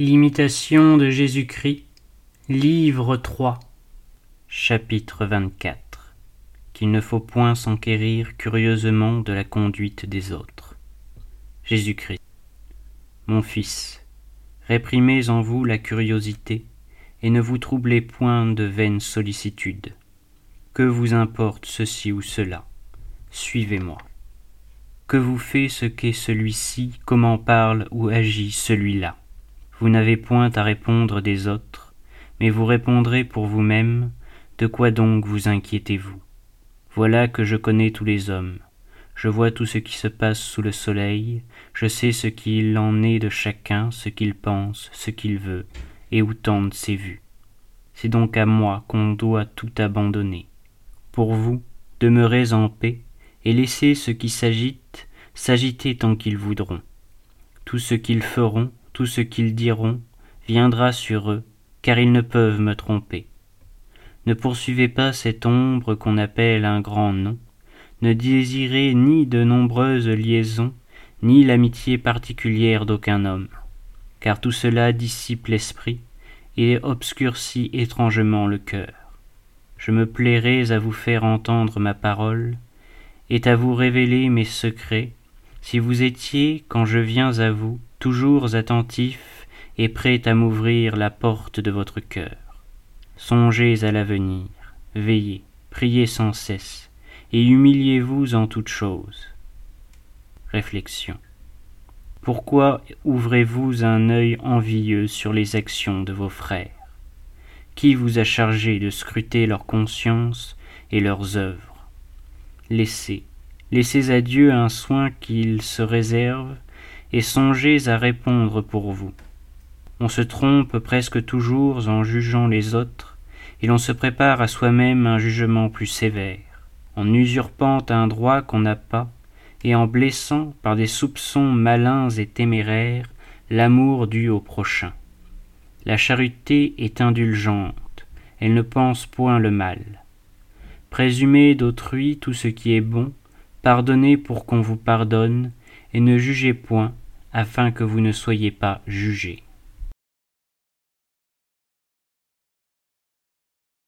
L'imitation de Jésus-Christ, livre 3, chapitre 24 Qu'il ne faut point s'enquérir curieusement de la conduite des autres. Jésus-Christ. Mon fils, réprimez en vous la curiosité, et ne vous troublez point de vaines sollicitudes. Que vous importe ceci ou cela? Suivez-moi. Que vous fait ce qu'est celui-ci, comment parle ou agit celui-là? Vous n'avez point à répondre des autres, mais vous répondrez pour vous-même, de quoi donc vous inquiétez-vous? Voilà que je connais tous les hommes, je vois tout ce qui se passe sous le soleil, je sais ce qu'il en est de chacun, ce qu'il pense, ce qu'il veut, et où tendent ses vues. C'est donc à moi qu'on doit tout abandonner. Pour vous, demeurez en paix, et laissez ceux qui s'agitent s'agiter tant qu'ils voudront. Tout ce qu'ils feront, tout ce qu'ils diront viendra sur eux, car ils ne peuvent me tromper. Ne poursuivez pas cette ombre qu'on appelle un grand nom, ne désirez ni de nombreuses liaisons, ni l'amitié particulière d'aucun homme, car tout cela dissipe l'esprit et obscurcit étrangement le cœur. Je me plairais à vous faire entendre ma parole, et à vous révéler mes secrets, si vous étiez, quand je viens à vous, toujours attentif et prêt à m'ouvrir la porte de votre cœur. Songez à l'avenir, veillez, priez sans cesse, et humiliez-vous en toutes choses. Réflexion. Pourquoi ouvrez-vous un œil envieux sur les actions de vos frères? Qui vous a chargé de scruter leur conscience et leurs œuvres? Laissez, laissez à Dieu un soin qu'il se réserve et songez à répondre pour vous. On se trompe presque toujours en jugeant les autres, et l'on se prépare à soi-même un jugement plus sévère, en usurpant un droit qu'on n'a pas, et en blessant par des soupçons malins et téméraires l'amour dû au prochain. La charité est indulgente, elle ne pense point le mal. Présumez d'autrui tout ce qui est bon, pardonnez pour qu'on vous pardonne, et ne jugez point, afin que vous ne soyez pas jugés.